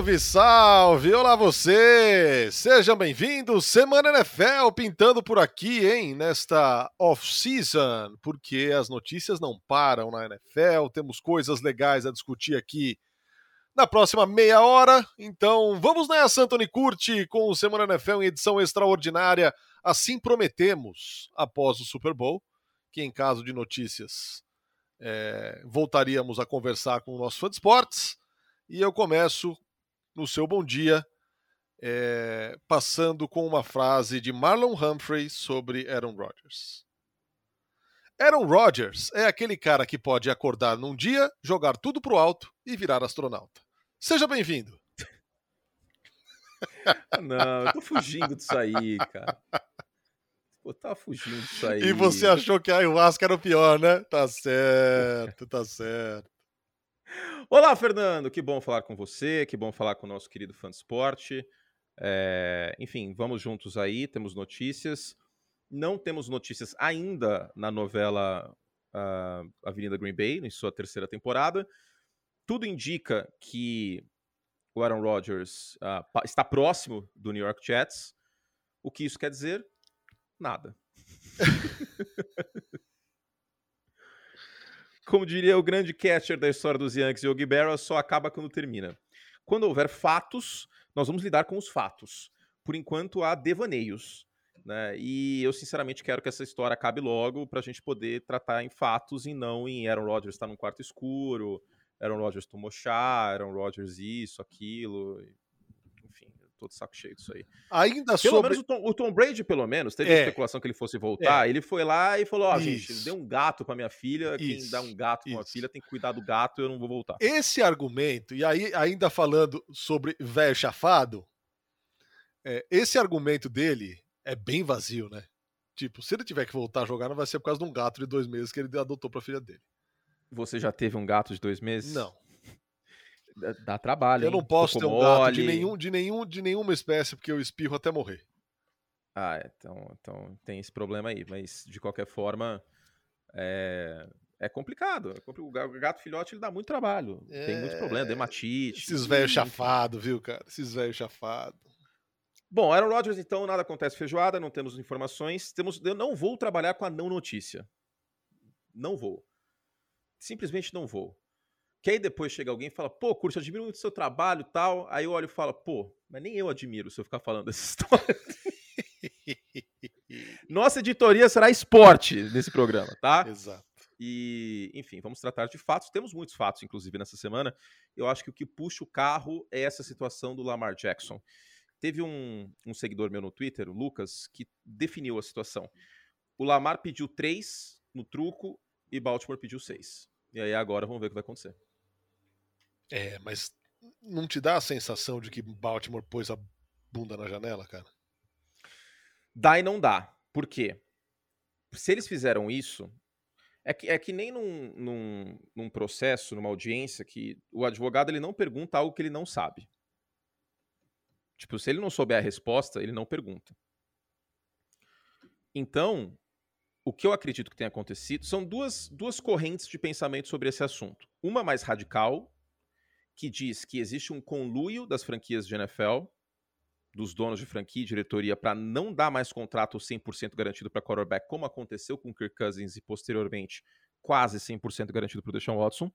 Salve, salve! Olá você! Sejam bem-vindos! Semana NFL pintando por aqui, hein? Nesta off-season, porque as notícias não param na NFL, temos coisas legais a discutir aqui na próxima meia hora. Então vamos nessa, Anthony Curti, com o Semana NFL em edição extraordinária. Assim prometemos após o Super Bowl, que em caso de notícias é, voltaríamos a conversar com o nosso fã de esportes. E eu começo no seu bom dia, é, passando com uma frase de Marlon Humphrey sobre Aaron Rodgers. Aaron Rodgers é aquele cara que pode acordar num dia, jogar tudo pro alto e virar astronauta. Seja bem-vindo. Não, eu tô fugindo disso aí, cara. Pô, tava fugindo disso aí. E você achou que a ayahuasca era o pior, né? Tá certo, tá certo. Olá, Fernando. Que bom falar com você. Que bom falar com o nosso querido fã de esporte. É, enfim, vamos juntos aí. Temos notícias. Não temos notícias ainda na novela uh, Avenida Green Bay, em sua terceira temporada. Tudo indica que o Aaron Rodgers uh, está próximo do New York Jets. O que isso quer dizer? Nada. Como diria o grande catcher da história dos Yankees, Yogi Berra, só acaba quando termina. Quando houver fatos, nós vamos lidar com os fatos. Por enquanto, há devaneios. Né? E eu, sinceramente, quero que essa história acabe logo para a gente poder tratar em fatos e não em Aaron Rodgers estar tá num quarto escuro, Aaron Rodgers tomou chá, Aaron Rodgers isso, aquilo tô de saco cheio disso aí. Ainda pelo sobre... menos o Tom, o Tom, Brady, pelo menos, teve é. especulação que ele fosse voltar. É. Ele foi lá e falou: Ó, oh, gente, deu um gato pra minha filha. Isso. Quem dá um gato pra uma filha tem que cuidar do gato, eu não vou voltar. Esse argumento, e aí, ainda falando sobre velho chafado, é, esse argumento dele é bem vazio, né? Tipo, se ele tiver que voltar a jogar, não vai ser por causa de um gato de dois meses que ele adotou pra filha dele. Você já teve um gato de dois meses? Não. Dá trabalho. Eu não posso ter um gato de, nenhum, de, nenhum, de nenhuma espécie, porque eu espirro até morrer. Ah, é, então, então tem esse problema aí. Mas, de qualquer forma, é, é complicado. O gato filhote ele dá muito trabalho. É... Tem muito problema, dermatite. Esses velhos chafados, viu, cara? Esses velhos chafados. Bom, Aaron Rodgers, então, nada acontece feijoada, não temos informações. Temos, eu não vou trabalhar com a não notícia. Não vou. Simplesmente não vou. Que aí depois chega alguém e fala, pô, Curso, eu admiro muito o seu trabalho e tal. Aí eu olho e falo, pô, mas nem eu admiro se eu ficar falando dessa história. Nossa editoria será esporte nesse programa, tá? Exato. E, enfim, vamos tratar de fatos. Temos muitos fatos, inclusive, nessa semana. Eu acho que o que puxa o carro é essa situação do Lamar Jackson. Teve um, um seguidor meu no Twitter, o Lucas, que definiu a situação. O Lamar pediu três no truco e Baltimore pediu seis. E aí agora vamos ver o que vai acontecer. É, mas não te dá a sensação de que Baltimore pôs a bunda na janela, cara? Dá e não dá. Por quê? Se eles fizeram isso, é que, é que nem num, num, num, processo, numa audiência, que o advogado ele não pergunta algo que ele não sabe. Tipo, se ele não souber a resposta, ele não pergunta. Então, o que eu acredito que tenha acontecido são duas, duas correntes de pensamento sobre esse assunto. Uma mais radical, que diz que existe um conluio das franquias de NFL, dos donos de franquia e diretoria, para não dar mais contrato 100% garantido para quarterback, como aconteceu com Kirk Cousins e posteriormente quase 100% garantido para o Deshaun Watson.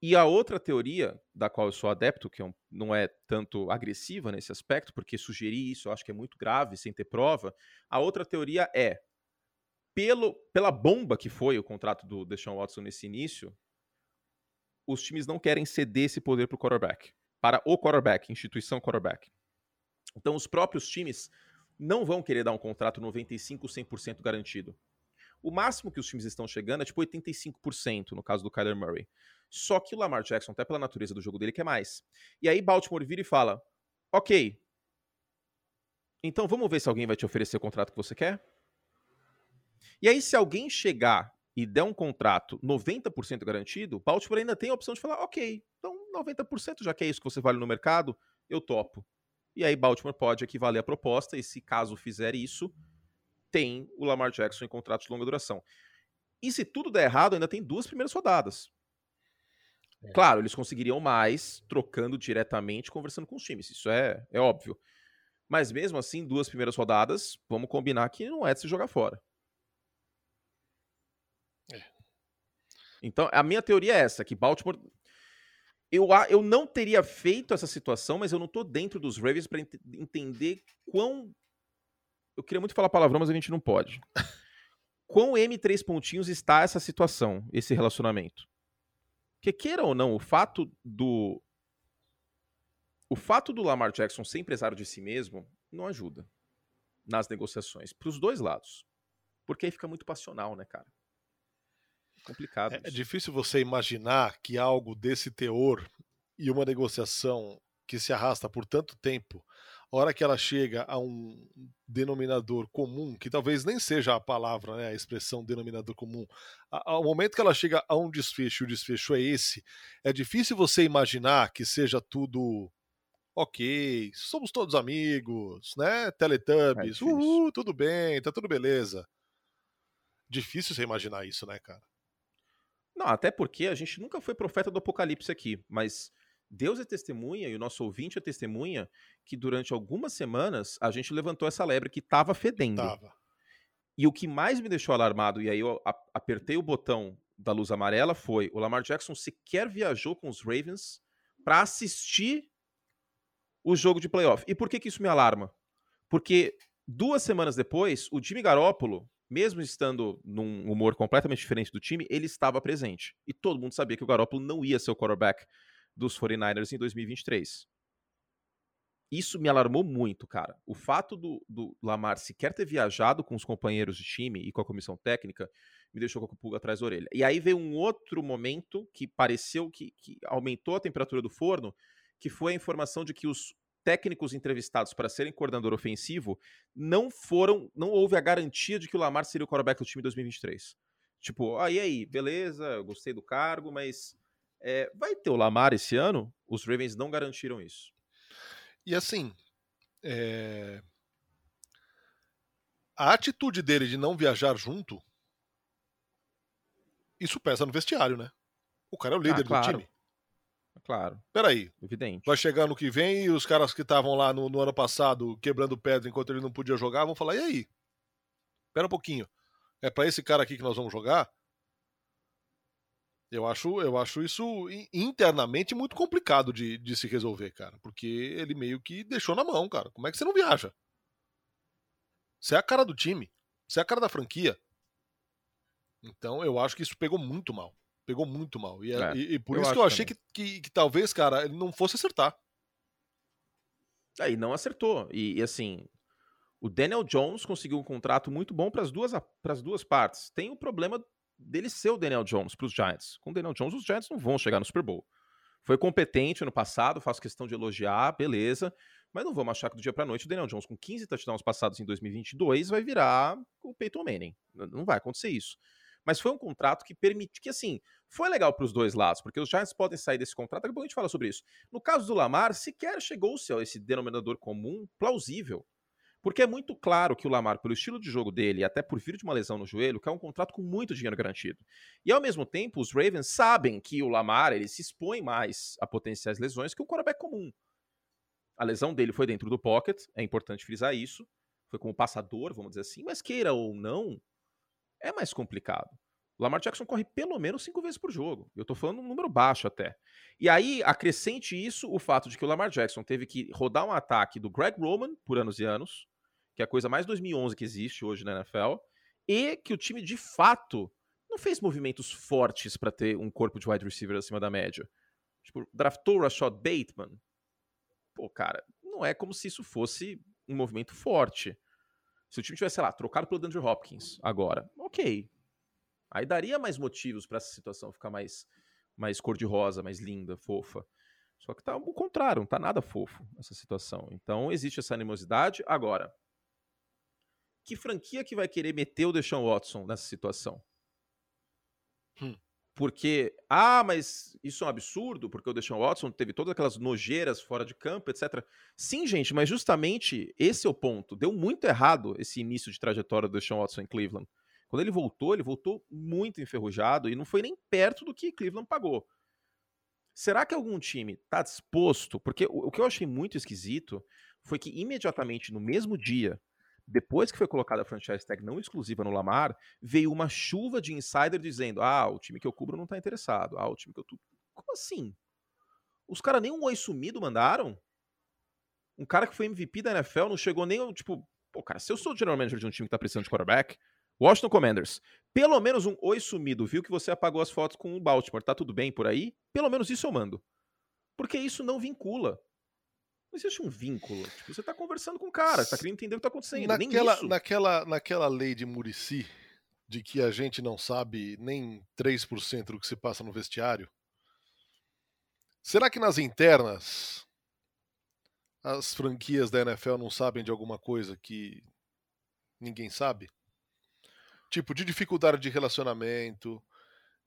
E a outra teoria, da qual eu sou adepto, que é não é tanto agressiva nesse aspecto, porque sugerir isso eu acho que é muito grave, sem ter prova, a outra teoria é, pelo, pela bomba que foi o contrato do Deshaun Watson nesse início, os times não querem ceder esse poder para o quarterback, para o quarterback, instituição quarterback. Então, os próprios times não vão querer dar um contrato 95, 100% garantido. O máximo que os times estão chegando é tipo 85%, no caso do Kyler Murray. Só que o Lamar Jackson, até pela natureza do jogo dele, quer mais. E aí Baltimore vira e fala: Ok, então vamos ver se alguém vai te oferecer o contrato que você quer? E aí, se alguém chegar e der um contrato 90% garantido, Baltimore ainda tem a opção de falar, ok, então 90% já que é isso que você vale no mercado, eu topo. E aí Baltimore pode equivaler a proposta, e se caso fizer isso, tem o Lamar Jackson em contrato de longa duração. E se tudo der errado, ainda tem duas primeiras rodadas. É. Claro, eles conseguiriam mais trocando diretamente, conversando com os times. Isso é, é óbvio. Mas mesmo assim, duas primeiras rodadas, vamos combinar que não é de se jogar fora. Então, a minha teoria é essa, que Baltimore eu, eu não teria feito essa situação, mas eu não tô dentro dos Ravens para ent entender quão. Eu queria muito falar palavrão, mas a gente não pode. quão M3 pontinhos está essa situação, esse relacionamento. Porque queira ou não, o fato do. O fato do Lamar Jackson ser empresário de si mesmo não ajuda nas negociações, para os dois lados. Porque aí fica muito passional, né, cara? Complicado. É, é, difícil você imaginar que algo desse teor e uma negociação que se arrasta por tanto tempo, a hora que ela chega a um denominador comum, que talvez nem seja a palavra, né, a expressão denominador comum, ao momento que ela chega a um desfecho, e o desfecho é esse, é difícil você imaginar que seja tudo ok, somos todos amigos, né? Teletubbies, é uhul, tudo bem, tá tudo beleza. Difícil você imaginar isso, né, cara? Não, até porque a gente nunca foi profeta do apocalipse aqui, mas Deus é testemunha e o nosso ouvinte é testemunha que durante algumas semanas a gente levantou essa lebre que estava fedendo. Tava. E o que mais me deixou alarmado, e aí eu apertei o botão da luz amarela, foi o Lamar Jackson sequer viajou com os Ravens para assistir o jogo de playoff. E por que, que isso me alarma? Porque duas semanas depois, o Jimmy Garoppolo mesmo estando num humor completamente diferente do time, ele estava presente. E todo mundo sabia que o Garoppolo não ia ser o quarterback dos 49ers em 2023. Isso me alarmou muito, cara. O fato do, do, Lamar sequer ter viajado com os companheiros de time e com a comissão técnica me deixou com a pulga atrás da orelha. E aí veio um outro momento que pareceu que, que aumentou a temperatura do forno, que foi a informação de que os técnicos entrevistados para serem coordenador ofensivo não foram, não houve a garantia de que o Lamar seria o quarterback do time em 2023. Tipo, ah, e aí, beleza, gostei do cargo, mas é, vai ter o Lamar esse ano? Os Ravens não garantiram isso. E assim, é... a atitude dele de não viajar junto, isso pesa no vestiário, né? O cara é o líder ah, claro. do time. Claro. Peraí. Evidente. Vai chegar no que vem e os caras que estavam lá no, no, ano passado quebrando pedra enquanto ele não podia jogar vão falar: e aí? Espera um pouquinho. É para esse cara aqui que nós vamos jogar? Eu acho, eu acho isso internamente muito complicado de, de se resolver, cara. Porque ele meio que deixou na mão, cara. Como é que você não viaja? Você é a cara do time. Você é a cara da franquia. Então eu acho que isso pegou muito mal. Pegou muito mal. E, é, é, e, e por isso que eu achei que, que, que, talvez, cara, ele não fosse acertar. Aí é, não acertou. E, e, assim, o Daniel Jones conseguiu um contrato muito bom para as duas, duas partes. Tem o problema dele ser o Daniel Jones para os Giants. Com o Daniel Jones, os Giants não vão chegar no Super Bowl. Foi competente ano passado, faço questão de elogiar, beleza. Mas não vamos achar que do dia para noite o Daniel Jones, com 15 touchdowns passados em 2022, vai virar o Peyton Manning. Não vai acontecer isso. Mas foi um contrato que permite que, assim, foi legal para os dois lados, porque os Giants podem sair desse contrato, daqui a pouco a gente fala sobre isso. No caso do Lamar, sequer chegou-se a esse denominador comum plausível. Porque é muito claro que o Lamar, pelo estilo de jogo dele, até por vir de uma lesão no joelho, quer um contrato com muito dinheiro garantido. E ao mesmo tempo, os Ravens sabem que o Lamar ele se expõe mais a potenciais lesões que um quarterback comum. A lesão dele foi dentro do pocket, é importante frisar isso. Foi como passador, vamos dizer assim, mas queira ou não, é mais complicado. Lamar Jackson corre pelo menos cinco vezes por jogo. Eu tô falando um número baixo até. E aí, acrescente isso o fato de que o Lamar Jackson teve que rodar um ataque do Greg Roman por anos e anos, que é a coisa mais 2011 que existe hoje na NFL, e que o time de fato não fez movimentos fortes para ter um corpo de wide receiver acima da média. Tipo, draftou Rashad Bateman. Pô, cara, não é como se isso fosse um movimento forte. Se o time tivesse, sei lá, trocado pelo Andrew Hopkins agora, ok. Aí daria mais motivos para essa situação ficar mais, mais cor-de-rosa, mais linda, fofa. Só que tá o contrário, não tá nada fofo essa situação. Então existe essa animosidade. Agora, que franquia que vai querer meter o Deshaun Watson nessa situação? Hum. Porque, ah, mas isso é um absurdo, porque o Deshaun Watson teve todas aquelas nojeiras fora de campo, etc. Sim, gente, mas justamente esse é o ponto. Deu muito errado esse início de trajetória do Deshaun Watson em Cleveland. Quando ele voltou, ele voltou muito enferrujado e não foi nem perto do que Cleveland pagou. Será que algum time está disposto? Porque o, que eu achei muito esquisito foi que imediatamente no mesmo dia, depois que foi colocada a franchise tag não exclusiva no Lamar, veio uma chuva de insider dizendo: ah, o time que eu cubro não está interessado. Ah, o time que eu. Tu... Como assim? Os caras nem um oi sumido mandaram? Um cara que foi MVP da NFL não chegou nem. Tipo, pô, cara, se eu sou o general manager de um time que tá precisando de quarterback, Washington Commanders, pelo menos um oi sumido, viu que você apagou as fotos com o Baltimore, tá tudo bem por aí? Pelo menos isso eu mando. Porque isso não vincula. Não existe um vínculo. Tipo, você tá conversando com o cara, você tá querendo entender o que tá acontecendo. Naquela, naquela, naquela lei de Murici, de que a gente não sabe nem 3% do que se passa no vestiário, será que nas internas as franquias da NFL não sabem de alguma coisa que ninguém sabe? Tipo, de dificuldade de relacionamento,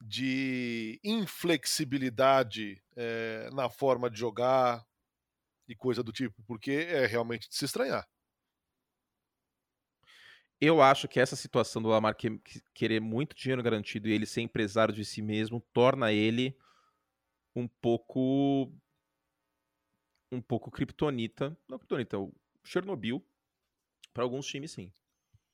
de inflexibilidade é, na forma de jogar e coisa do tipo, porque é realmente de se estranhar. Eu acho que essa situação do Lamar que, querer muito dinheiro garantido e ele ser empresário de si mesmo torna ele um pouco um pouco kryptonita, não kryptonita, o Chernobyl para alguns times sim.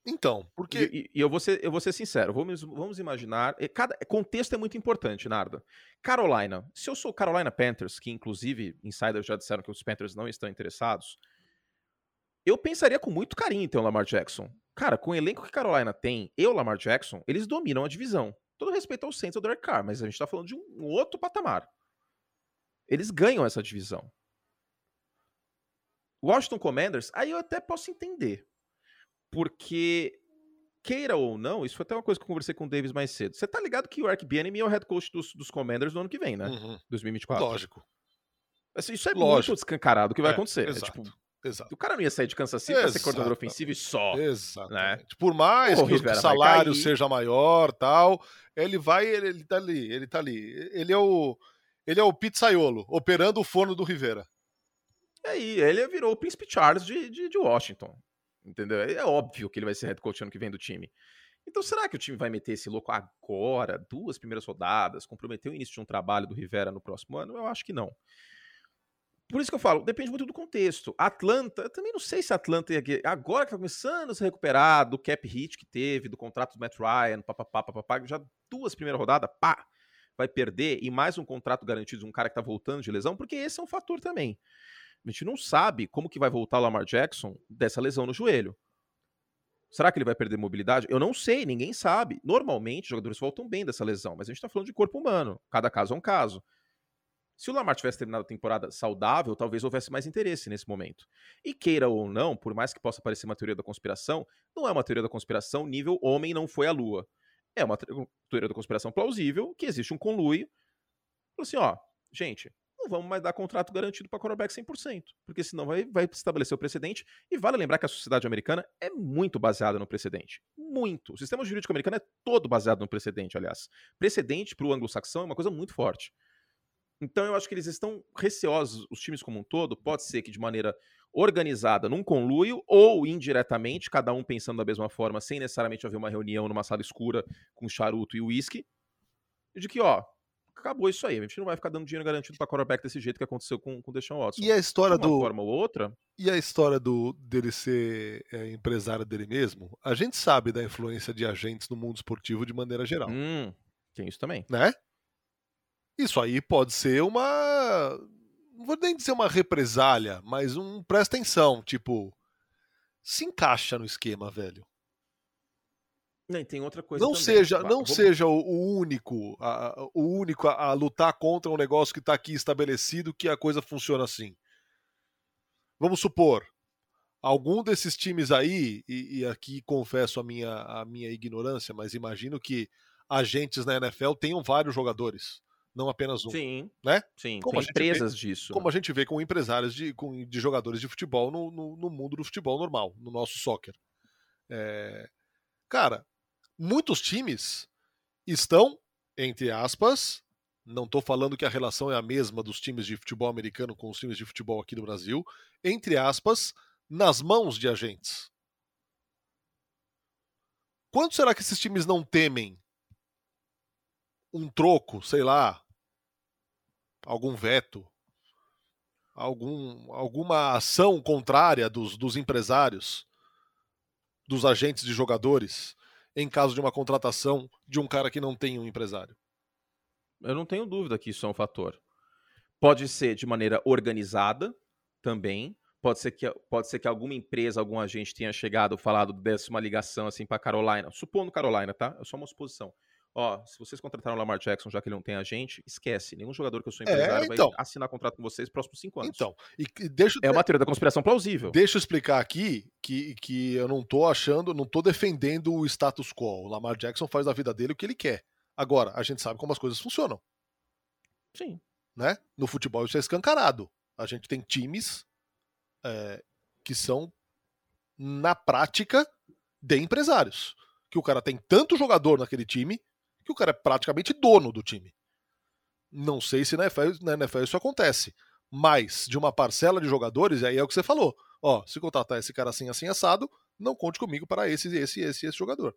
Então, porque. E, e, eu, vou ser, eu vou ser sincero, vamos, vamos imaginar. Cada, contexto é muito importante, Narda. Carolina, se eu sou Carolina Panthers, que inclusive insiders já disseram que os Panthers não estão interessados, eu pensaria com muito carinho em ter o Lamar Jackson. Cara, com o elenco que Carolina tem e o Lamar Jackson, eles dominam a divisão. Todo respeito ao Saints e ao Derek Carr, mas a gente tá falando de um outro patamar. Eles ganham essa divisão. Washington Commanders, aí eu até posso entender porque, queira ou não, isso foi até uma coisa que eu conversei com o Davis mais cedo. Você tá ligado que o Eric Bieniemy é o head coach dos, dos Commanders no ano que vem, né? Uhum. 2024. Lógico. Assim, isso é Lógico. muito descancarado o que vai é, acontecer. Exato. É, tipo, Exato. O cara não ia sair de Kansas City para ser coordenador ofensivo e só. Exato. Né? Por mais que o salário seja maior tal, ele vai, ele, ele tá ali, ele tá ali. Ele é o. Ele é o pizzaiolo, operando o forno do Rivera. E aí, ele virou o Príncipe Charles de, de, de Washington entendeu? É óbvio que ele vai ser head coach ano que vem do time. Então, será que o time vai meter esse louco agora, duas primeiras rodadas, comprometer o início de um trabalho do Rivera no próximo ano? Eu acho que não. Por isso que eu falo, depende muito do contexto. Atlanta, eu também não sei se Atlanta agora que tá começando a se recuperar do cap hit que teve, do contrato do Matt Ryan, papapá, papapá, já duas primeiras rodadas, pá, vai perder e mais um contrato garantido de um cara que tá voltando de lesão, porque esse é um fator também. A gente não sabe como que vai voltar o Lamar Jackson dessa lesão no joelho. Será que ele vai perder mobilidade? Eu não sei, ninguém sabe. Normalmente, jogadores voltam bem dessa lesão, mas a gente está falando de corpo humano. Cada caso é um caso. Se o Lamar tivesse terminado a temporada saudável, talvez houvesse mais interesse nesse momento. E queira ou não, por mais que possa parecer uma teoria da conspiração, não é uma teoria da conspiração nível homem não foi à lua. É uma teoria da conspiração plausível que existe um conluio. Assim, ó, gente, não vamos mais dar contrato garantido para quarterback 100%, porque senão vai, vai estabelecer o precedente. E vale lembrar que a sociedade americana é muito baseada no precedente. Muito. O sistema jurídico americano é todo baseado no precedente, aliás. Precedente para o anglo-saxão é uma coisa muito forte. Então eu acho que eles estão receosos, os times como um todo, pode ser que de maneira organizada, num conluio, ou indiretamente, cada um pensando da mesma forma, sem necessariamente haver uma reunião numa sala escura com charuto e uísque, de que, ó, acabou isso aí. A gente não vai ficar dando dinheiro garantido para quarterback desse jeito que aconteceu com, com o Deshaun Watson. E a história de uma do forma ou outra. E a história do dele ser é, empresário dele mesmo, a gente sabe da influência de agentes no mundo esportivo de maneira geral. Hum, tem isso também. Né? Isso aí pode ser uma não vou nem dizer uma represália, mas um presta atenção, tipo, se encaixa no esquema, velho. Não, tem outra coisa não também. seja não Vamos... seja o, único a, o único a, a, lutar contra um negócio que está aqui estabelecido que a coisa funciona assim. Vamos supor algum desses times aí e, e, aqui confesso a minha a minha ignorância mas imagino que agentes na NFL tenham vários jogadores não apenas um sim né? sim como empresas vê, disso. como a gente vê com empresários de, com, de jogadores de futebol no, no, no mundo do futebol normal no nosso soccer. É... cara muitos times estão, entre aspas, não estou falando que a relação é a mesma dos times de futebol americano com os times de futebol aqui do Brasil, entre aspas, nas mãos de agentes. Quanto será que esses times não temem um troco, sei lá, algum veto, algum, alguma ação contrária dos, dos empresários, dos agentes de jogadores, em caso de uma contratação de um cara que não tem um empresário? Eu não tenho dúvida que isso é um fator. Pode ser de maneira organizada também. Pode ser que, pode ser que alguma empresa, algum agente tenha chegado, falado, desse uma ligação assim para Carolina. Supondo Carolina, tá? É só uma suposição. Ó, se vocês contrataram o Lamar Jackson, já que ele não tem agente, esquece. Nenhum jogador que eu sou é, empresário é, então, vai assinar contrato com vocês nos próximos cinco anos. Então, e deixa, é uma teoria da conspiração plausível. Deixa eu explicar aqui que, que eu não tô achando, não tô defendendo o status quo. O Lamar Jackson faz da vida dele o que ele quer. Agora, a gente sabe como as coisas funcionam. Sim. Né? No futebol isso é escancarado. A gente tem times é, que são, na prática, de empresários. Que o cara tem tanto jogador naquele time que o cara é praticamente dono do time. Não sei se na NFL, na NFL isso acontece, mas de uma parcela de jogadores, aí é o que você falou. Ó, se contratar esse cara assim, assim, assado, não conte comigo para esse, esse, esse, esse jogador.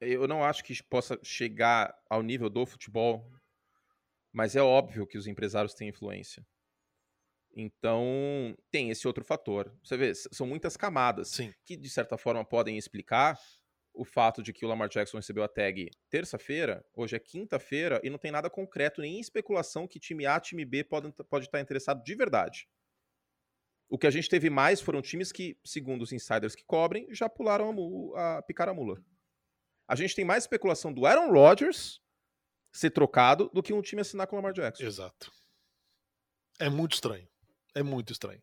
Eu não acho que possa chegar ao nível do futebol, mas é óbvio que os empresários têm influência. Então, tem esse outro fator. Você vê, são muitas camadas Sim. que, de certa forma, podem explicar o fato de que o Lamar Jackson recebeu a tag terça-feira, hoje é quinta-feira, e não tem nada concreto, nem especulação que time A, time B pode, pode estar interessado de verdade. O que a gente teve mais foram times que, segundo os insiders que cobrem, já pularam a, a picar a mula. A gente tem mais especulação do Aaron Rodgers ser trocado do que um time assinar com o Lamar Jackson. Exato. É muito estranho. É muito estranho.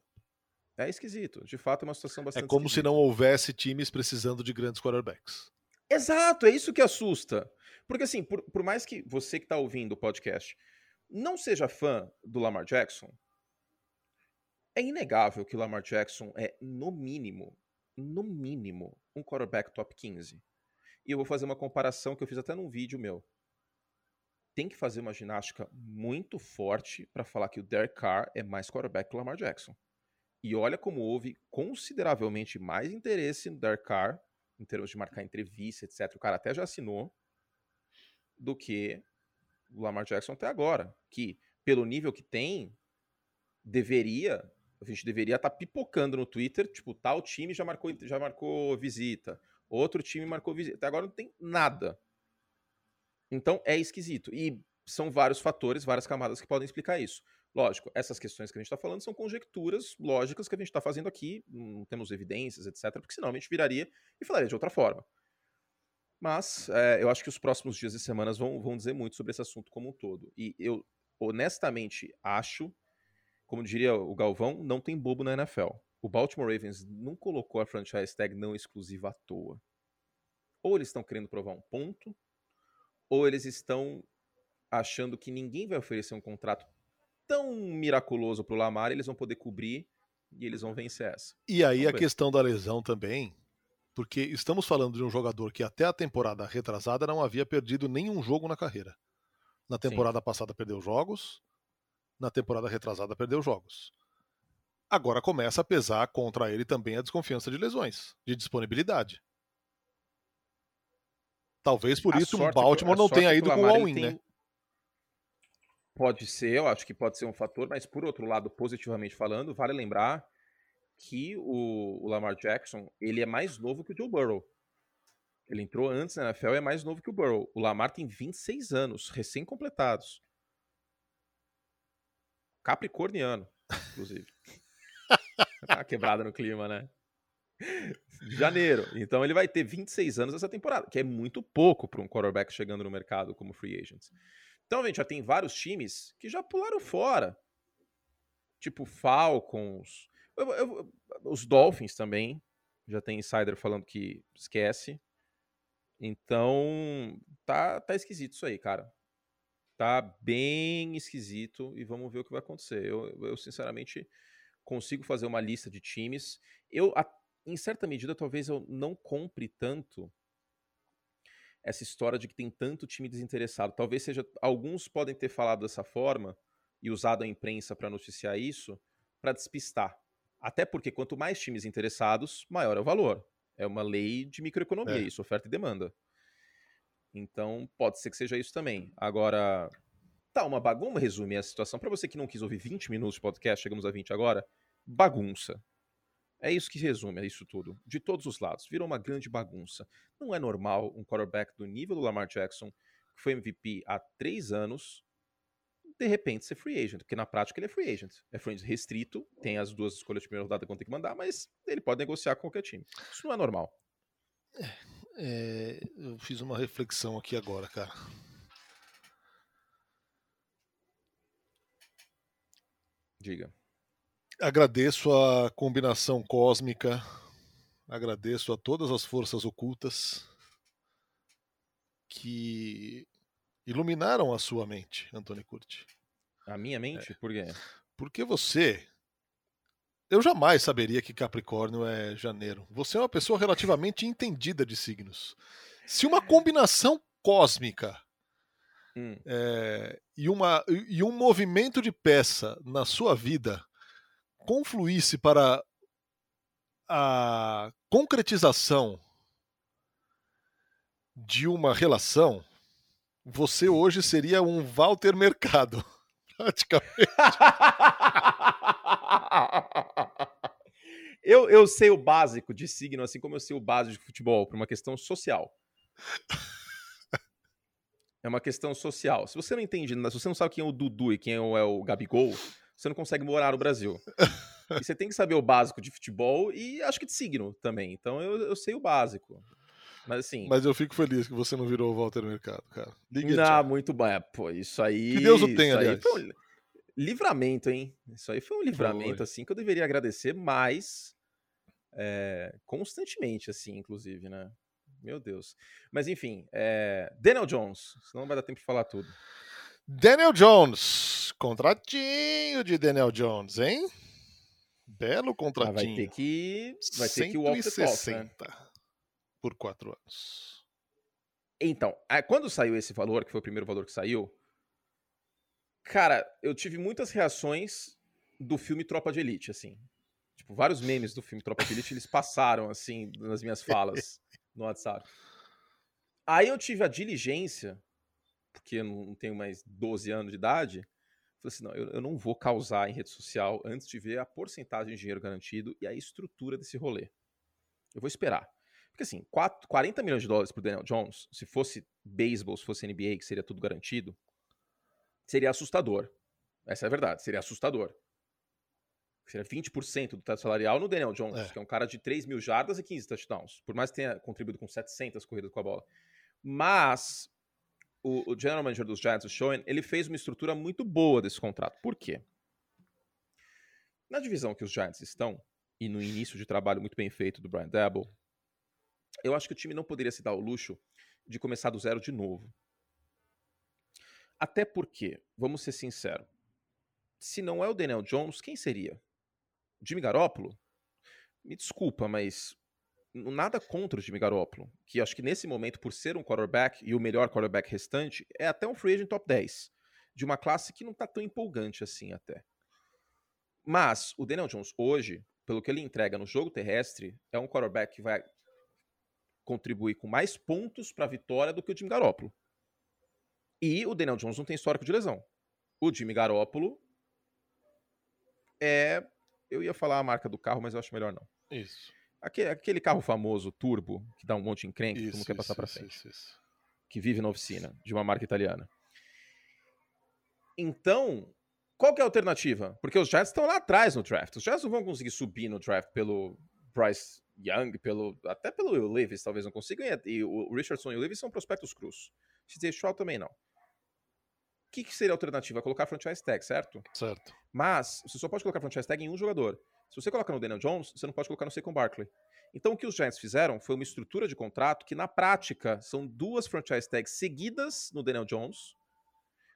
É esquisito. De fato, é uma situação bastante. É como esquisita. se não houvesse times precisando de grandes quarterbacks. Exato, é isso que assusta. Porque, assim, por, por mais que você que está ouvindo o podcast não seja fã do Lamar Jackson, é inegável que o Lamar Jackson é, no mínimo, no mínimo, um quarterback top 15. E eu vou fazer uma comparação que eu fiz até num vídeo meu. Tem que fazer uma ginástica muito forte para falar que o Derek Carr é mais quarterback que o Lamar Jackson. E olha como houve consideravelmente mais interesse no Derek Carr, em termos de marcar entrevista, etc. O cara até já assinou, do que o Lamar Jackson até agora. Que, pelo nível que tem, deveria. A gente deveria estar tá pipocando no Twitter, tipo, tal time já marcou, já marcou visita, outro time marcou visita. Até agora não tem nada. Então é esquisito. E são vários fatores, várias camadas que podem explicar isso. Lógico, essas questões que a gente está falando são conjecturas lógicas que a gente está fazendo aqui, não temos evidências, etc., porque senão a gente viraria e falaria de outra forma. Mas é, eu acho que os próximos dias e semanas vão, vão dizer muito sobre esse assunto como um todo. E eu honestamente acho, como diria o Galvão, não tem bobo na NFL. O Baltimore Ravens não colocou a franchise tag não exclusiva à toa. Ou eles estão querendo provar um ponto, ou eles estão achando que ninguém vai oferecer um contrato tão miraculoso pro Lamar, eles vão poder cobrir e eles vão vencer essa. E aí Vamos a ver. questão da lesão também, porque estamos falando de um jogador que até a temporada retrasada não havia perdido nenhum jogo na carreira. Na temporada Sim. passada perdeu jogos, na temporada retrasada perdeu jogos. Agora começa a pesar contra ele também a desconfiança de lesões, de disponibilidade. Talvez por a isso o Baltimore não tenha ido com o all-in, tem... né? Pode ser, eu acho que pode ser um fator, mas por outro lado, positivamente falando, vale lembrar que o, o Lamar Jackson, ele é mais novo que o Joe Burrow. Ele entrou antes na NFL e é mais novo que o Burrow. O Lamar tem 26 anos, recém-completados. Capricorniano, inclusive. tá quebrada no clima, né? Janeiro. Então ele vai ter 26 anos essa temporada, que é muito pouco para um quarterback chegando no mercado como free agent. Então, a gente já tem vários times que já pularam fora. Tipo Falcons. Eu, eu, os Dolphins também. Já tem insider falando que esquece. Então, tá, tá esquisito isso aí, cara. Tá bem esquisito e vamos ver o que vai acontecer. Eu, eu sinceramente, consigo fazer uma lista de times. Eu, em certa medida, talvez eu não compre tanto essa história de que tem tanto time desinteressado. Talvez seja. Alguns podem ter falado dessa forma e usado a imprensa para noticiar isso para despistar. Até porque quanto mais times interessados, maior é o valor. É uma lei de microeconomia, é. isso, oferta e demanda. Então, pode ser que seja isso também. Agora, Tá uma bagunça. Resumir a situação. Para você que não quis ouvir 20 minutos de podcast, chegamos a 20 agora. Bagunça. É isso que resume é isso tudo. De todos os lados. Virou uma grande bagunça. Não é normal um quarterback do nível do Lamar Jackson, que foi MVP há três anos, de repente ser free agent. Porque na prática ele é free agent. É free agent restrito, tem as duas escolhas de primeira rodada que vão ter que mandar, mas ele pode negociar com qualquer time. Isso não é normal. É, é, eu fiz uma reflexão aqui agora, cara. Diga. Agradeço a combinação cósmica, agradeço a todas as forças ocultas que iluminaram a sua mente, Antônio Curti. A minha mente? É. Por quê? Porque você. Eu jamais saberia que Capricórnio é janeiro. Você é uma pessoa relativamente entendida de signos. Se uma combinação cósmica hum. é, e, uma, e um movimento de peça na sua vida confluísse para a concretização de uma relação, você hoje seria um Walter Mercado, praticamente. eu, eu sei o básico de signo, assim como eu sei o básico de futebol, por uma questão social. É uma questão social. Se você não entende, se você não sabe quem é o Dudu e quem é o, é o Gabigol, você não consegue morar no Brasil. e você tem que saber o básico de futebol e acho que de signo também. Então eu, eu sei o básico. Mas assim. Mas eu fico feliz que você não virou o Walter Mercado, cara. Ligue não, muito bom. É, pô, isso aí. Que Deus o tenha, aliás. Um livramento, hein? Isso aí foi um livramento, foi. assim, que eu deveria agradecer mais é, constantemente, assim, inclusive, né? Meu Deus. Mas enfim, é... Daniel Jones, senão não vai dar tempo de falar tudo. Daniel Jones, contratinho de Daniel Jones, hein? Belo contratinho. Ah, vai ter que, vai ter que walk the talk, né? por quatro anos. Então, quando saiu esse valor, que foi o primeiro valor que saiu, cara, eu tive muitas reações do filme Tropa de Elite, assim. Tipo, vários memes do filme Tropa de Elite, eles passaram, assim, nas minhas falas no WhatsApp. Aí eu tive a diligência, porque eu não tenho mais 12 anos de idade, falei assim, não, eu, eu não vou causar em rede social antes de ver a porcentagem de dinheiro garantido e a estrutura desse rolê. Eu vou esperar. Porque assim, 4, 40 milhões de dólares pro Daniel Jones, se fosse beisebol, se fosse NBA, que seria tudo garantido, seria assustador. Essa é a verdade, seria assustador. Seria 20% do teto salarial no Daniel Jones, é. que é um cara de 3 mil jardas e 15 touchdowns. Por mais que tenha contribuído com 700 corridas com a bola. Mas o, o general manager dos Giants, o Schoen, ele fez uma estrutura muito boa desse contrato. Por quê? Na divisão que os Giants estão, e no início de trabalho muito bem feito do Brian Dabble, eu acho que o time não poderia se dar o luxo de começar do zero de novo. Até porque, vamos ser sinceros, se não é o Daniel Jones, quem seria? Jimmy Garoppolo? Me desculpa, mas nada contra o Jimmy Garoppolo, que acho que nesse momento, por ser um quarterback e o melhor quarterback restante, é até um free agent top 10, de uma classe que não tá tão empolgante assim até. Mas o Daniel Jones hoje, pelo que ele entrega no jogo terrestre, é um quarterback que vai contribuir com mais pontos para a vitória do que o Jimmy Garoppolo. E o Daniel Jones não tem histórico de lesão. O Jimmy Garoppolo é. Eu ia falar a marca do carro, mas eu acho melhor não. Isso. Aquele, aquele carro famoso, turbo, que dá um monte de encrenca, que não quer passar para frente. Isso, isso. Que vive na oficina, de uma marca italiana. Então, qual que é a alternativa? Porque os Giants estão lá atrás no draft. Os Giants não vão conseguir subir no draft pelo Bryce Young, pelo, até pelo Levis talvez não consigam, e, o Richardson e o Levis são prospectos cruz. CJ Stroud também não. O que, que seria a alternativa? Colocar franchise tag, certo? Certo. Mas você só pode colocar franchise tag em um jogador. Se você coloca no Daniel Jones, você não pode colocar no Saquon Barkley. Então o que os Giants fizeram foi uma estrutura de contrato que na prática são duas franchise tags seguidas no Daniel Jones,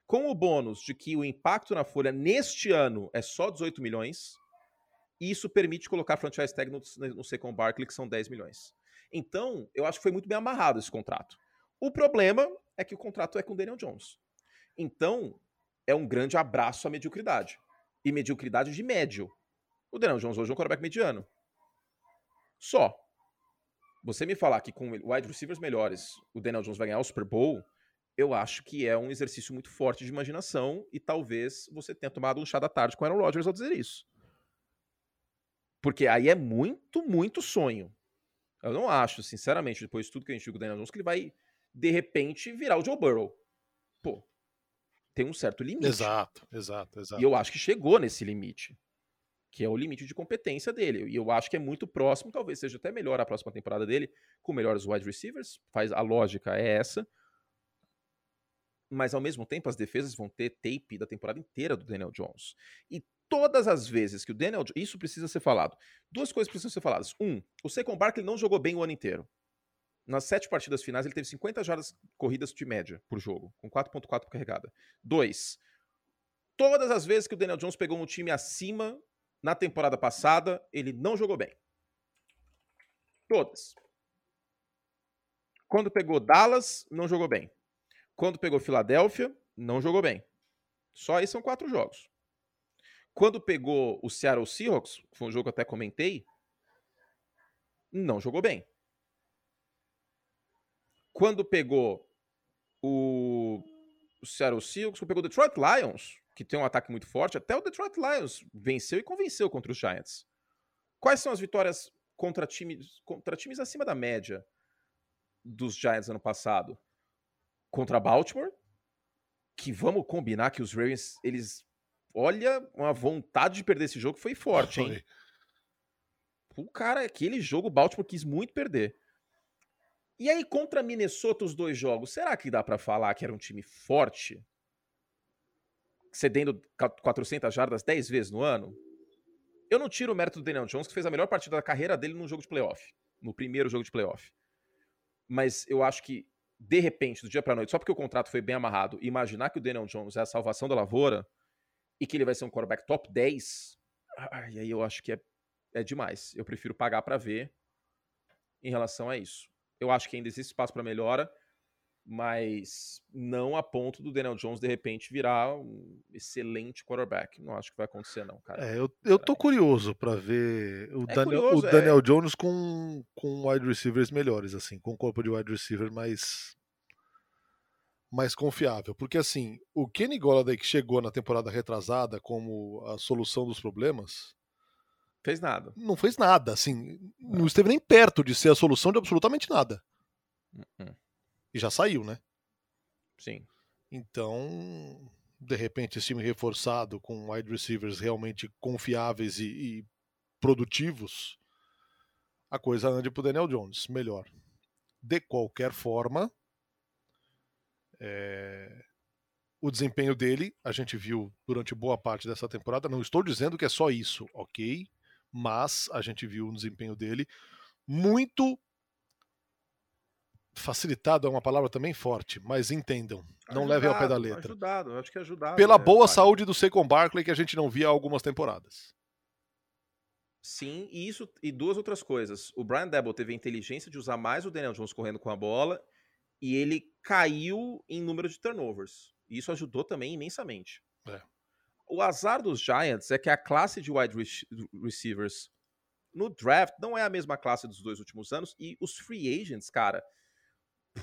com o bônus de que o impacto na folha neste ano é só 18 milhões, e isso permite colocar franchise tag no, no Barkley, que são 10 milhões. Então, eu acho que foi muito bem amarrado esse contrato. O problema é que o contrato é com o Daniel Jones. Então, é um grande abraço à mediocridade. E mediocridade de médio. O Daniel Jones hoje é um quarterback mediano. Só. Você me falar que com wide receivers melhores o Daniel Jones vai ganhar o Super Bowl, eu acho que é um exercício muito forte de imaginação e talvez você tenha tomado um chá da tarde com Aaron Rodgers ao dizer isso. Porque aí é muito, muito sonho. Eu não acho, sinceramente, depois de tudo que a gente viu com o Daniel Jones, que ele vai, de repente, virar o Joe Burrow. Pô, tem um certo limite. Exato, exato, exato. E eu acho que chegou nesse limite. Que é o limite de competência dele. E eu acho que é muito próximo, talvez seja até melhor a próxima temporada dele, com melhores wide receivers. Faz, a lógica é essa mas ao mesmo tempo as defesas vão ter tape da temporada inteira do Daniel Jones. E todas as vezes que o Daniel isso precisa ser falado. Duas coisas precisam ser faladas. Um, o Saquon Barkley não jogou bem o ano inteiro. Nas sete partidas finais, ele teve 50 jardas corridas de média por jogo, com 4.4 por carregada. Dois, todas as vezes que o Daniel Jones pegou um time acima na temporada passada, ele não jogou bem. Todas. Quando pegou Dallas, não jogou bem. Quando pegou Filadélfia, não jogou bem. Só aí são quatro jogos. Quando pegou o Seattle Seahawks, foi um jogo que eu até comentei, não jogou bem. Quando pegou o, o Seattle Seahawks, pegou o Detroit Lions, que tem um ataque muito forte, até o Detroit Lions venceu e convenceu contra os Giants. Quais são as vitórias contra times, contra times acima da média dos Giants ano passado? contra Baltimore, que vamos combinar que os Ravens, eles. Olha, uma vontade de perder esse jogo foi forte, hein? O cara, aquele jogo, o Baltimore quis muito perder. E aí, contra Minnesota, os dois jogos, será que dá para falar que era um time forte? Cedendo 400 jardas 10 vezes no ano? Eu não tiro o mérito do Daniel Jones, que fez a melhor partida da carreira dele no jogo de playoff. No primeiro jogo de playoff. Mas eu acho que de repente, do dia para noite, só porque o contrato foi bem amarrado, imaginar que o Daniel Jones é a salvação da lavoura e que ele vai ser um quarterback top 10, e aí eu acho que é, é demais. Eu prefiro pagar para ver em relação a isso. Eu acho que ainda existe espaço para melhora, mas não a ponto do Daniel Jones de repente virar um excelente quarterback. Não acho que vai acontecer, não, cara. É, eu, eu tô curioso para ver o, é Daniel, curioso, o Daniel é... Jones com, com wide receivers melhores, assim, com um corpo de wide receiver mais mais confiável, porque assim, o Kenny Golladay que chegou na temporada retrasada como a solução dos problemas, fez nada. Não fez nada, assim, não esteve nem perto de ser a solução de absolutamente nada. Uh -uh. E já saiu, né? Sim. Então, de repente, esse time reforçado com wide receivers realmente confiáveis e, e produtivos, a coisa ande pro Daniel Jones, melhor. De qualquer forma, é... o desempenho dele, a gente viu durante boa parte dessa temporada. Não estou dizendo que é só isso, ok? Mas a gente viu o desempenho dele muito facilitado é uma palavra também forte, mas entendam, não ajudado, levem ao pé da letra. Ajudado, acho que é ajudado. Pela é, boa saúde do Saquon Barkley que a gente não via há algumas temporadas. Sim, e isso e duas outras coisas. O Brian Debo teve a inteligência de usar mais o Daniel Jones correndo com a bola e ele caiu em número de turnovers. E isso ajudou também imensamente. É. O azar dos Giants é que a classe de wide receivers no draft não é a mesma classe dos dois últimos anos e os free agents, cara,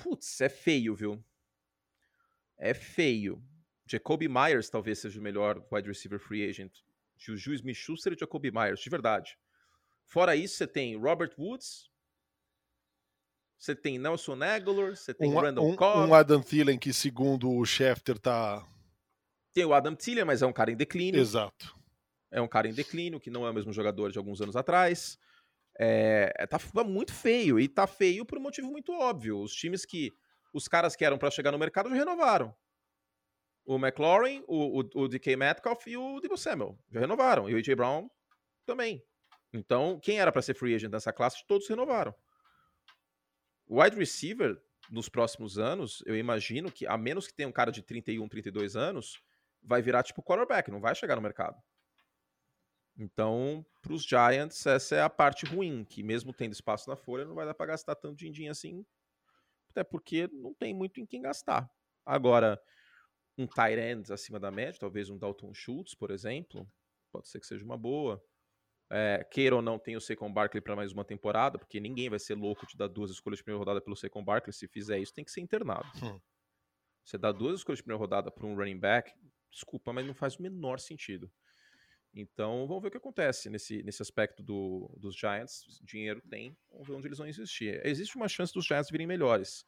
Putz, é feio, viu? É feio. Jacoby Myers talvez seja o melhor wide receiver free agent. Juju Smith-Schuster e Jacoby Myers, de verdade. Fora isso, você tem Robert Woods, você tem Nelson Aguilar, você tem um, Randall um, Cobb. Um Adam Thielen que, segundo o Schefter, tá... Tem o Adam Thielen, mas é um cara em declínio. Exato. É um cara em declínio, que não é o mesmo jogador de alguns anos atrás. É, tá muito feio. E tá feio por um motivo muito óbvio. Os times que. Os caras que eram para chegar no mercado já renovaram. O McLaurin, o, o, o DK Metcalf e o Debo Samuel. Já renovaram. E o AJ Brown também. Então, quem era para ser free agent nessa classe, todos renovaram. O wide receiver, nos próximos anos, eu imagino que, a menos que tenha um cara de 31, 32 anos, vai virar tipo quarterback, não vai chegar no mercado. Então, para os Giants, essa é a parte ruim, que mesmo tendo espaço na folha, não vai dar para gastar tanto din-din assim, até porque não tem muito em quem gastar. Agora, um tight end acima da média, talvez um Dalton Schultz, por exemplo, pode ser que seja uma boa. É, queira ou não, tem o Saquon Barkley para mais uma temporada, porque ninguém vai ser louco de dar duas escolhas de primeira rodada pelo Saquon Barkley. Se fizer isso, tem que ser internado. Hum. Você dá duas escolhas de primeira rodada para um running back, desculpa, mas não faz o menor sentido. Então, vamos ver o que acontece nesse, nesse aspecto do, dos Giants. Dinheiro tem, vamos ver onde eles vão existir. Existe uma chance dos Giants virem melhores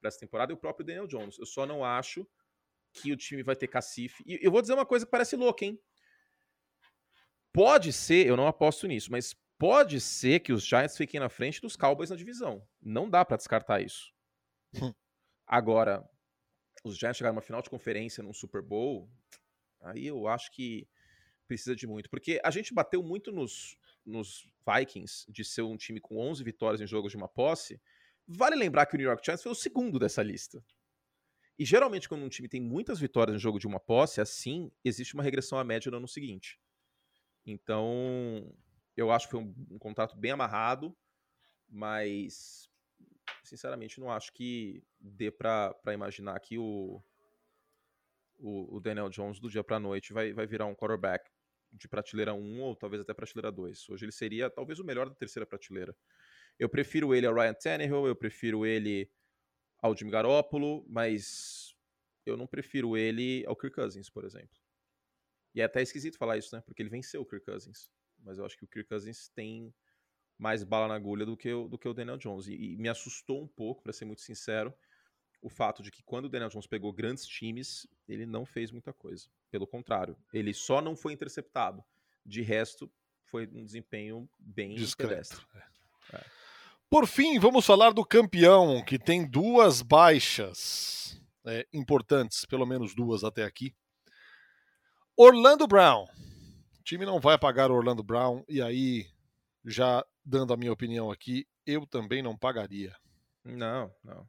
para essa temporada e o próprio Daniel Jones. Eu só não acho que o time vai ter cacife. E eu vou dizer uma coisa que parece louca, hein? Pode ser, eu não aposto nisso, mas pode ser que os Giants fiquem na frente dos Cowboys na divisão. Não dá para descartar isso. Agora, os Giants chegaram numa final de conferência num Super Bowl, aí eu acho que precisa de muito. Porque a gente bateu muito nos, nos Vikings de ser um time com 11 vitórias em jogos de uma posse. Vale lembrar que o New York Giants foi o segundo dessa lista. E geralmente, quando um time tem muitas vitórias em jogo de uma posse, assim, existe uma regressão à média no ano seguinte. Então, eu acho que foi um, um contrato bem amarrado, mas sinceramente não acho que dê para imaginar que o, o, o, Daniel Jones do dia para noite vai, vai virar um quarterback de prateleira 1 ou talvez até prateleira 2. Hoje ele seria talvez o melhor da terceira prateleira. Eu prefiro ele ao Ryan Tannehill, eu prefiro ele ao Jimmy Garoppolo, mas eu não prefiro ele ao Kirk Cousins, por exemplo. E é até esquisito falar isso, né? Porque ele venceu o Kirk Cousins. Mas eu acho que o Kirk Cousins tem mais bala na agulha do que o, do que o Daniel Jones. E, e me assustou um pouco, para ser muito sincero, o fato de que quando o Daniel Jones pegou grandes times, ele não fez muita coisa. Pelo contrário, ele só não foi interceptado. De resto, foi um desempenho bem Discreto. É. É. Por fim, vamos falar do campeão, que tem duas baixas é, importantes, pelo menos duas até aqui. Orlando Brown. O time não vai pagar o Orlando Brown, e aí, já dando a minha opinião aqui, eu também não pagaria. Não, não.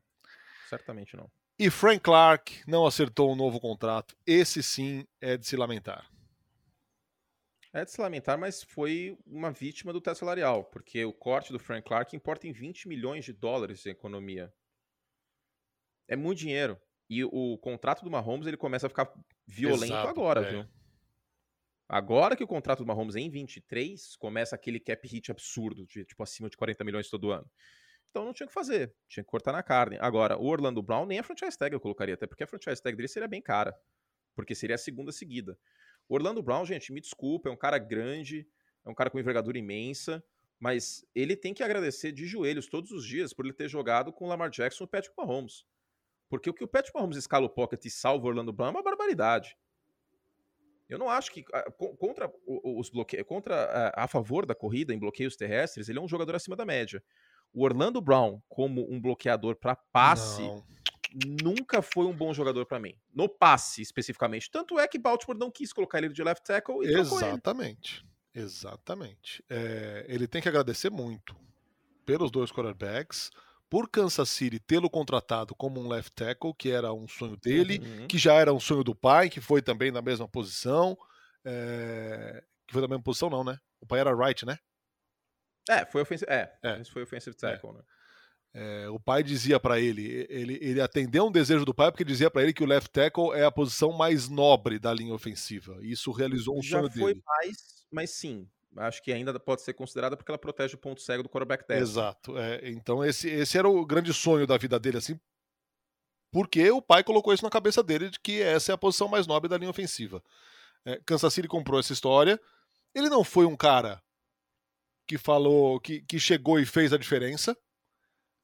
Certamente não. E Frank Clark não acertou um novo contrato. Esse sim é de se lamentar. É de se lamentar, mas foi uma vítima do teto salarial, porque o corte do Frank Clark importa em 20 milhões de dólares de economia. É muito dinheiro. E o contrato do Mahomes ele começa a ficar violento Exato, agora, é. viu? Agora que o contrato do Mahomes é em 23, começa aquele cap hit absurdo, de tipo acima de 40 milhões todo ano. Então não tinha que fazer, tinha que cortar na carne. Agora, o Orlando Brown nem a franchise tag eu colocaria, até porque a franchise tag dele seria bem cara, porque seria a segunda seguida. O Orlando Brown, gente, me desculpa, é um cara grande, é um cara com envergadura imensa, mas ele tem que agradecer de joelhos todos os dias por ele ter jogado com o Lamar Jackson e o Patrick Mahomes. Porque o que o Patrick Mahomes escala o pocket e salva o Orlando Brown é uma barbaridade. Eu não acho que ah, contra os bloqueios, contra ah, a favor da corrida em bloqueios terrestres, ele é um jogador acima da média. O Orlando Brown como um bloqueador para passe não. nunca foi um bom jogador para mim. No passe especificamente, tanto é que Baltimore não quis colocar ele de left tackle e Exatamente. Exatamente. É, ele tem que agradecer muito pelos dois quarterbacks por Kansas City tê-lo contratado como um left tackle, que era um sonho dele, uhum. que já era um sonho do pai, que foi também na mesma posição. É... Que foi na mesma posição, não, né? O pai era right, né? É, foi offensive, é, é. foi offensive é. tackle, é. né? É, o pai dizia para ele, ele, ele atendeu um desejo do pai porque dizia para ele que o left tackle é a posição mais nobre da linha ofensiva. E isso realizou um Já sonho foi dele. mais, mas sim, acho que ainda pode ser considerada porque ela protege o ponto cego do quarterback test. Exato. É, então esse, esse era o grande sonho da vida dele, assim, porque o pai colocou isso na cabeça dele de que essa é a posição mais nobre da linha ofensiva. É, Kansas City comprou essa história. Ele não foi um cara que falou, que, que chegou e fez a diferença.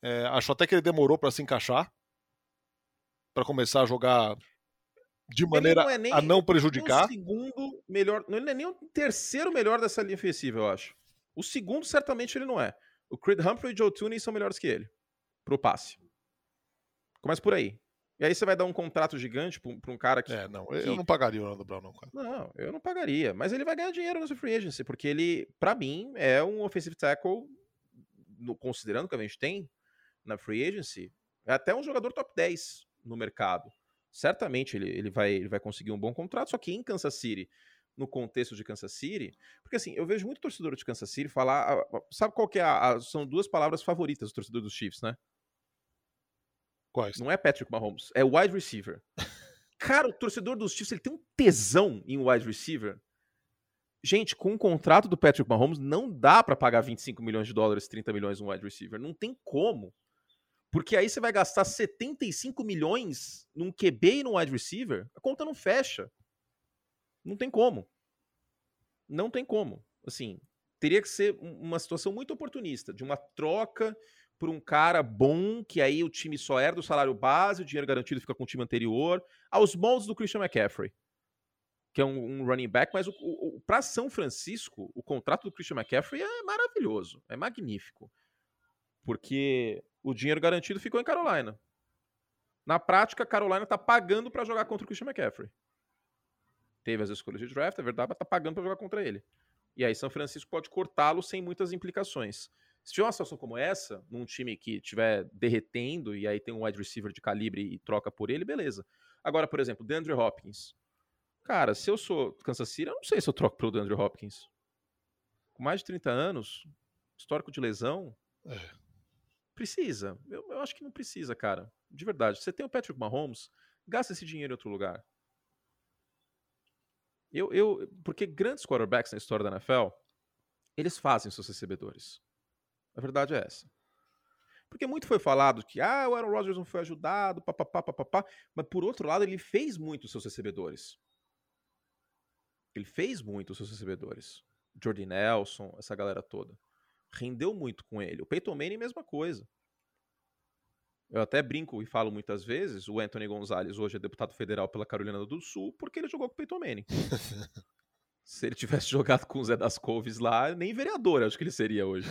É, acho até que ele demorou para se encaixar, para começar a jogar de maneira não é nem, a não prejudicar. O segundo melhor, não é nem o terceiro melhor dessa linha ofensiva, eu acho. O segundo certamente ele não é. O Creed Humphrey e o Joe Tooney são melhores que ele pro passe. Começa por aí. E aí você vai dar um contrato gigante pra um cara que. É, não, que... eu não pagaria o Orlando Brown, não, cara. Não, eu não pagaria. Mas ele vai ganhar dinheiro nessa free agency, porque ele, para mim, é um offensive tackle, no, considerando que a gente tem na free agency, é até um jogador top 10 no mercado certamente ele, ele, vai, ele vai conseguir um bom contrato, só que em Kansas City, no contexto de Kansas City, porque assim, eu vejo muito torcedor de Kansas City falar, sabe qual que é a, a são duas palavras favoritas do torcedor dos Chiefs, né? Quais? Não é Patrick Mahomes, é wide receiver. Cara, o torcedor dos Chiefs, ele tem um tesão em wide receiver. Gente, com o contrato do Patrick Mahomes, não dá para pagar 25 milhões de dólares, 30 milhões um wide receiver. Não tem como. Porque aí você vai gastar 75 milhões num QB e num wide receiver, a conta não fecha. Não tem como. Não tem como. Assim, teria que ser uma situação muito oportunista, de uma troca por um cara bom, que aí o time só herda o salário base, o dinheiro garantido fica com o time anterior, aos moldes do Christian McCaffrey, que é um, um running back, mas o, o, o para São Francisco, o contrato do Christian McCaffrey é maravilhoso, é magnífico. Porque o dinheiro garantido ficou em Carolina. Na prática, Carolina está pagando para jogar contra o Christian McCaffrey. Teve as escolhas de draft, é verdade, mas está pagando para jogar contra ele. E aí São Francisco pode cortá-lo sem muitas implicações. Se tiver uma situação como essa, num time que estiver derretendo e aí tem um wide receiver de calibre e troca por ele, beleza. Agora, por exemplo, DeAndre Hopkins. Cara, se eu sou Kansas City, eu não sei se eu troco pelo DeAndre Hopkins. Com mais de 30 anos, histórico de lesão, é. precisa. Eu, eu acho que não precisa, cara. De verdade. Você tem o Patrick Mahomes, gasta esse dinheiro em outro lugar. Eu, eu, porque grandes quarterbacks na história da NFL, eles fazem seus recebedores. A verdade é essa. Porque muito foi falado que ah, o Aaron Rodgers não foi ajudado, papapá, papapá, mas por outro lado ele fez muito os seus recebedores. Ele fez muito os seus recebedores. Jordi Nelson, essa galera toda. Rendeu muito com ele. O Peyton Manning, mesma coisa. Eu até brinco e falo muitas vezes, o Anthony Gonzalez hoje é deputado federal pela Carolina do Sul porque ele jogou com o Peyton Manning. Se ele tivesse jogado com o Zé das Couves lá, nem vereador acho que ele seria hoje.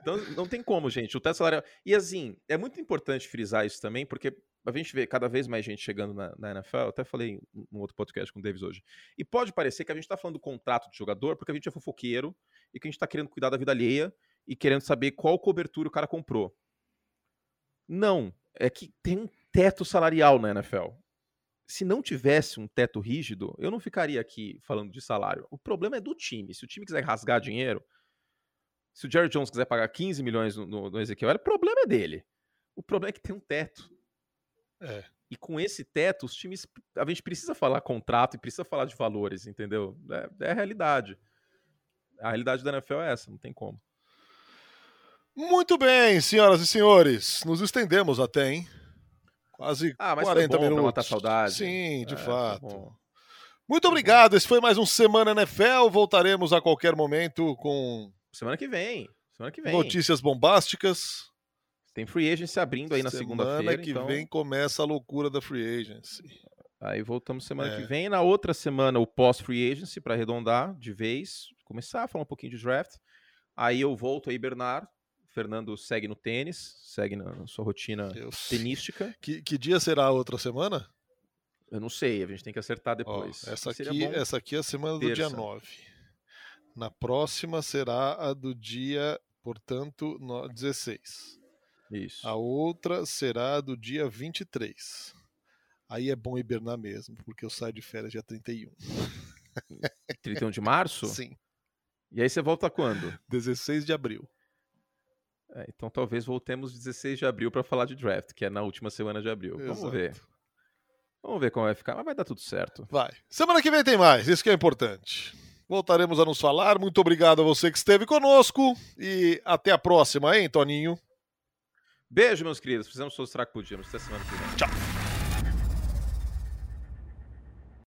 então não tem como, gente. O teto salarial. E assim, é muito importante frisar isso também, porque a gente vê cada vez mais gente chegando na, na NFL. Eu até falei num outro podcast com o Davis hoje. E pode parecer que a gente está falando do contrato de jogador porque a gente é fofoqueiro e que a gente está querendo cuidar da vida alheia e querendo saber qual cobertura o cara comprou. Não. É que tem um teto salarial na NFL se não tivesse um teto rígido, eu não ficaria aqui falando de salário. O problema é do time. Se o time quiser rasgar dinheiro, se o Jerry Jones quiser pagar 15 milhões no, no, no Ezequiel, o problema é dele. O problema é que tem um teto. É. E com esse teto, os times. A gente precisa falar contrato e precisa falar de valores, entendeu? É, é a realidade. A realidade da NFL é essa, não tem como. Muito bem, senhoras e senhores. Nos estendemos até, hein? Quase ah, mas 40 foi bom minutos. matar saudade. Sim, de é, fato. Muito obrigado. Esse foi mais um Semana NFL. Voltaremos a qualquer momento com. Semana que vem. Semana que vem. Notícias bombásticas. Tem free agency abrindo aí na segunda-feira. Semana que então... vem começa a loucura da free agency. Aí voltamos semana é. que vem. Na outra semana, o pós-free agency, para arredondar de vez. Começar a falar um pouquinho de draft. Aí eu volto aí, Bernard, Fernando segue no tênis, segue na sua rotina Deus. tenística. Que, que, dia será a outra semana? Eu não sei, a gente tem que acertar depois. Oh, essa, aqui, essa aqui é a semana Terça. do dia 9. Na próxima será a do dia, portanto, 16. Isso. A outra será do dia 23. Aí é bom hibernar mesmo, porque eu saio de férias dia 31. 31 de março? Sim. E aí você volta quando? 16 de abril. É, então talvez voltemos 16 de abril para falar de draft, que é na última semana de abril. Exato. Vamos ver. Vamos ver como vai ficar, mas vai dar tudo certo. Vai. Semana que vem tem mais, isso que é importante. Voltaremos a nos falar. Muito obrigado a você que esteve conosco e até a próxima, hein, Toninho? Beijo, meus queridos. Fizemos o que podíamos. Até semana que vem. Tchau.